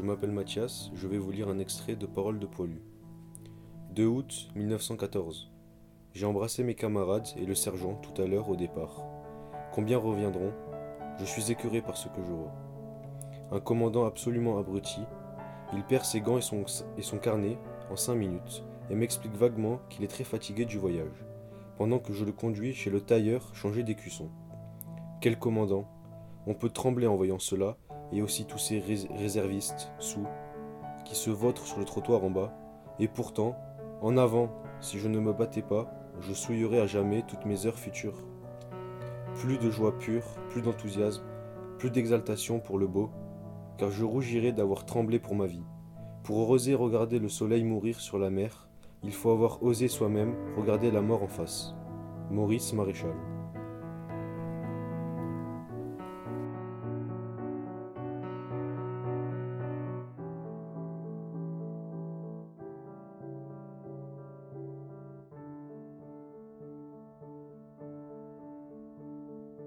je m'appelle Mathias, je vais vous lire un extrait de Paroles de Poilu. 2 août 1914. J'ai embrassé mes camarades et le sergent tout à l'heure au départ. Combien reviendront? Je suis écœuré par ce que je vois. Un commandant absolument abruti, il perd ses gants et son, et son carnet en cinq minutes et m'explique vaguement qu'il est très fatigué du voyage, pendant que je le conduis chez le tailleur changer d'écusson. Quel commandant? On peut trembler en voyant cela, et aussi tous ces réservistes, sous, qui se vautrent sur le trottoir en bas, et pourtant, en avant, si je ne me battais pas, je souillerais à jamais toutes mes heures futures. Plus de joie pure, plus d'enthousiasme, plus d'exaltation pour le beau, car je rougirais d'avoir tremblé pour ma vie. Pour oser regarder le soleil mourir sur la mer, il faut avoir osé soi-même regarder la mort en face. Maurice Maréchal.